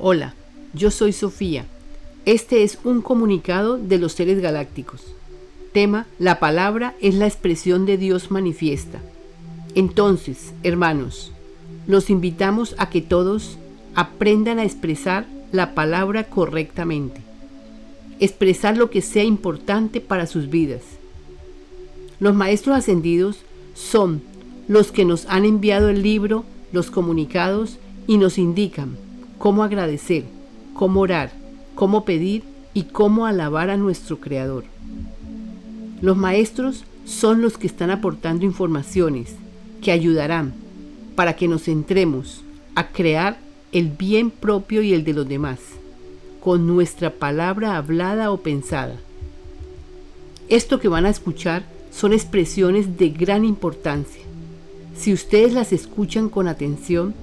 Hola, yo soy Sofía. Este es un comunicado de los seres galácticos. Tema, la palabra es la expresión de Dios manifiesta. Entonces, hermanos, los invitamos a que todos aprendan a expresar la palabra correctamente. Expresar lo que sea importante para sus vidas. Los maestros ascendidos son los que nos han enviado el libro, los comunicados y nos indican cómo agradecer, cómo orar, cómo pedir y cómo alabar a nuestro Creador. Los maestros son los que están aportando informaciones que ayudarán para que nos centremos a crear el bien propio y el de los demás, con nuestra palabra hablada o pensada. Esto que van a escuchar son expresiones de gran importancia. Si ustedes las escuchan con atención,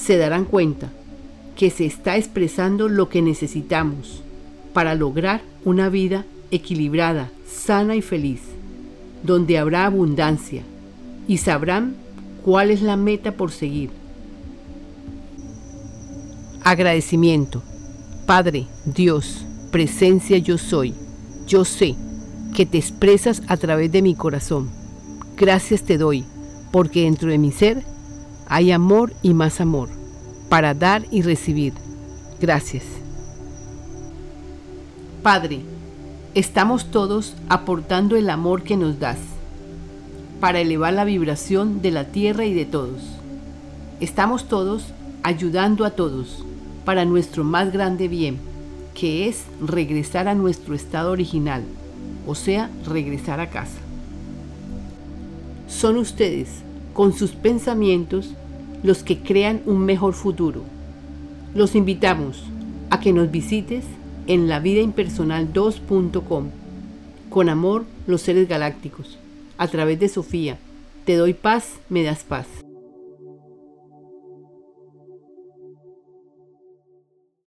se darán cuenta que se está expresando lo que necesitamos para lograr una vida equilibrada, sana y feliz, donde habrá abundancia y sabrán cuál es la meta por seguir. Agradecimiento. Padre, Dios, presencia yo soy. Yo sé que te expresas a través de mi corazón. Gracias te doy, porque dentro de mi ser hay amor y más amor, para dar y recibir. Gracias. Padre, estamos todos aportando el amor que nos das, para elevar la vibración de la tierra y de todos. Estamos todos ayudando a todos para nuestro más grande bien, que es regresar a nuestro estado original, o sea, regresar a casa. Son ustedes, con sus pensamientos, los que crean un mejor futuro. Los invitamos a que nos visites en lavidaimpersonal2.com. Con amor, los seres galácticos. A través de Sofía. Te doy paz, me das paz.